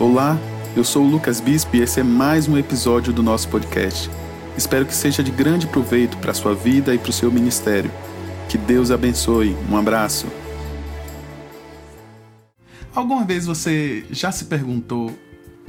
Olá, eu sou o Lucas Bispo e esse é mais um episódio do nosso podcast. Espero que seja de grande proveito para a sua vida e para o seu ministério. Que Deus abençoe. Um abraço. Alguma vez você já se perguntou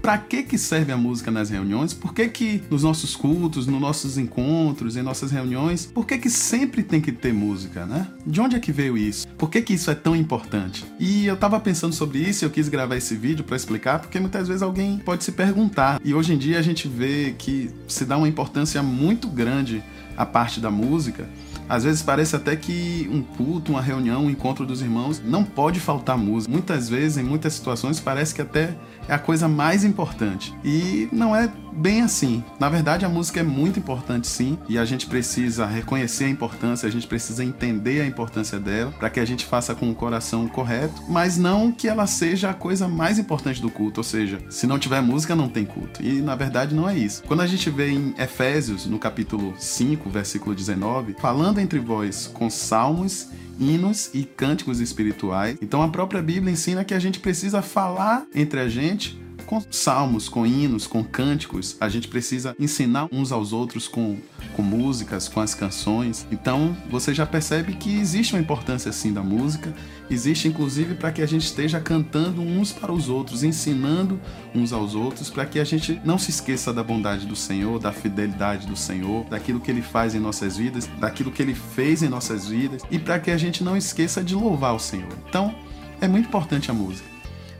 para que que serve a música nas reuniões? Por que que nos nossos cultos, nos nossos encontros, em nossas reuniões, por que que sempre tem que ter música, né? De onde é que veio isso? Por que que isso é tão importante? E eu tava pensando sobre isso e eu quis gravar esse vídeo para explicar, porque muitas vezes alguém pode se perguntar. E hoje em dia a gente vê que se dá uma importância muito grande à parte da música às vezes parece até que um culto, uma reunião, um encontro dos irmãos não pode faltar música. Muitas vezes, em muitas situações, parece que até é a coisa mais importante. E não é bem assim. Na verdade, a música é muito importante sim, e a gente precisa reconhecer a importância, a gente precisa entender a importância dela para que a gente faça com o coração correto, mas não que ela seja a coisa mais importante do culto, ou seja, se não tiver música não tem culto. E na verdade não é isso. Quando a gente vê em Efésios, no capítulo 5, versículo 19, falando entre vós com salmos hinos e cânticos espirituais. Então a própria Bíblia ensina que a gente precisa falar entre a gente com salmos, com hinos, com cânticos. A gente precisa ensinar uns aos outros com, com músicas, com as canções. Então você já percebe que existe uma importância assim da música. Existe inclusive para que a gente esteja cantando uns para os outros, ensinando uns aos outros, para que a gente não se esqueça da bondade do Senhor, da fidelidade do Senhor, daquilo que Ele faz em nossas vidas, daquilo que Ele fez em nossas vidas e para que a gente não esqueça de louvar o Senhor. Então é muito importante a música.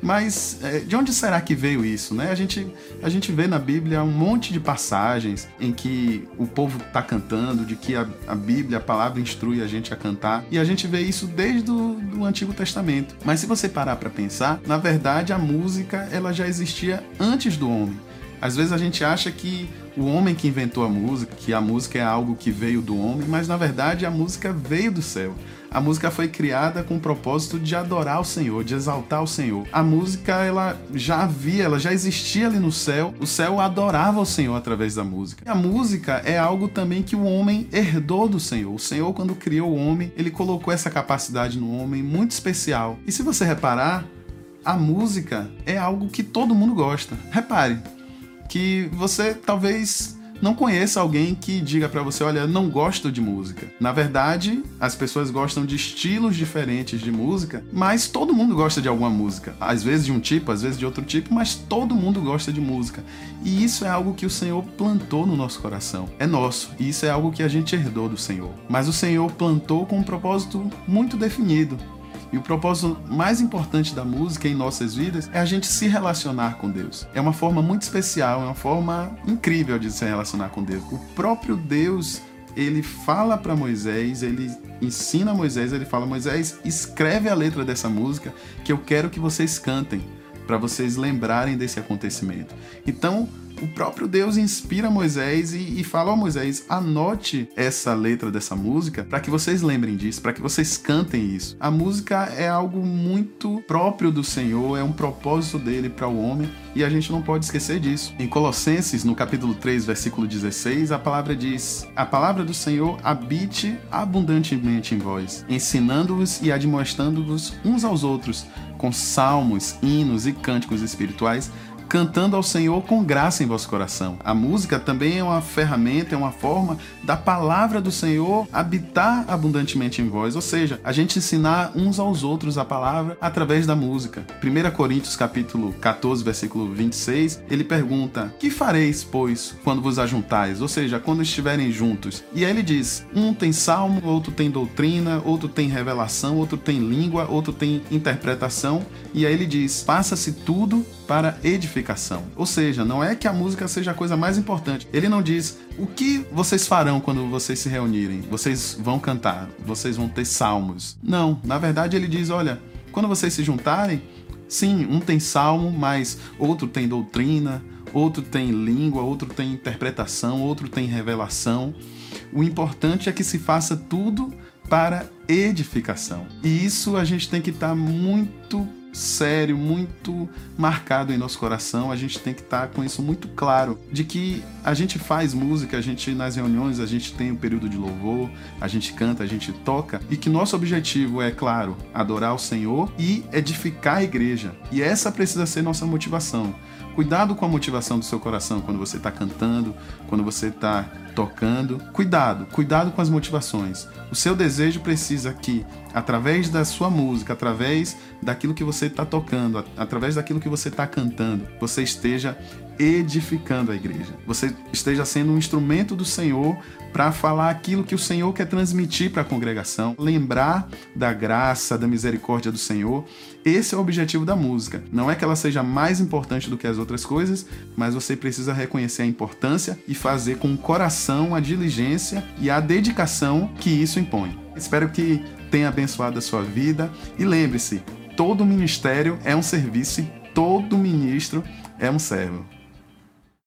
Mas é, de onde será que veio isso? Né? A, gente, a gente vê na Bíblia um monte de passagens em que o povo está cantando, de que a, a, Bíblia, a palavra, instrui a gente a cantar. E a gente vê isso desde o do Antigo Testamento. Mas se você parar para pensar, na verdade a música ela já existia antes do homem. Às vezes a gente acha que o homem que inventou a música, que a música é algo que veio do homem, mas na verdade a música veio do céu. A música foi criada com o propósito de adorar o Senhor, de exaltar o Senhor. A música, ela já havia, ela já existia ali no céu. O céu adorava o Senhor através da música. A música é algo também que o homem herdou do Senhor. O Senhor, quando criou o homem, ele colocou essa capacidade no homem muito especial. E se você reparar, a música é algo que todo mundo gosta. Repare que você talvez não conheça alguém que diga para você, olha, não gosto de música. Na verdade, as pessoas gostam de estilos diferentes de música, mas todo mundo gosta de alguma música. Às vezes de um tipo, às vezes de outro tipo, mas todo mundo gosta de música. E isso é algo que o Senhor plantou no nosso coração. É nosso. E isso é algo que a gente herdou do Senhor. Mas o Senhor plantou com um propósito muito definido. E o propósito mais importante da música em nossas vidas é a gente se relacionar com Deus. É uma forma muito especial, é uma forma incrível de se relacionar com Deus. O próprio Deus ele fala para Moisés, ele ensina Moisés, ele fala: Moisés, escreve a letra dessa música que eu quero que vocês cantem, para vocês lembrarem desse acontecimento. Então, o próprio Deus inspira Moisés e, e fala: oh, Moisés, anote essa letra dessa música para que vocês lembrem disso, para que vocês cantem isso. A música é algo muito próprio do Senhor, é um propósito dele para o homem e a gente não pode esquecer disso. Em Colossenses, no capítulo 3, versículo 16, a palavra diz: A palavra do Senhor habite abundantemente em vós, ensinando-vos e admoestando-vos uns aos outros com salmos, hinos e cânticos espirituais cantando ao Senhor com graça em vosso coração. A música também é uma ferramenta, é uma forma da palavra do Senhor habitar abundantemente em vós, ou seja, a gente ensinar uns aos outros a palavra através da música. 1 Coríntios capítulo 14, versículo 26, ele pergunta: "Que fareis, pois, quando vos ajuntais?" Ou seja, quando estiverem juntos. E aí ele diz: "Um tem salmo, outro tem doutrina, outro tem revelação, outro tem língua, outro tem interpretação." E aí ele diz: "Passa-se tudo para edificação. Ou seja, não é que a música seja a coisa mais importante. Ele não diz o que vocês farão quando vocês se reunirem. Vocês vão cantar, vocês vão ter salmos. Não, na verdade ele diz: olha, quando vocês se juntarem, sim, um tem salmo, mas outro tem doutrina, outro tem língua, outro tem interpretação, outro tem revelação. O importante é que se faça tudo para edificação. E isso a gente tem que estar muito sério, muito marcado em nosso coração. A gente tem que estar com isso muito claro de que a gente faz música, a gente nas reuniões, a gente tem o um período de louvor, a gente canta, a gente toca e que nosso objetivo é, claro, adorar o Senhor e edificar a igreja. E essa precisa ser nossa motivação. Cuidado com a motivação do seu coração quando você está cantando, quando você está tocando. Cuidado, cuidado com as motivações. O seu desejo precisa que, através da sua música, através daquilo que você está tocando, através daquilo que você está cantando, você esteja edificando a igreja. Você esteja sendo um instrumento do Senhor para falar aquilo que o Senhor quer transmitir para a congregação, lembrar da graça, da misericórdia do Senhor. Esse é o objetivo da música. Não é que ela seja mais importante do que as outras coisas, mas você precisa reconhecer a importância e fazer com o coração a diligência e a dedicação que isso impõe. Espero que tenha abençoado a sua vida e lembre-se, todo ministério é um serviço e todo ministro é um servo.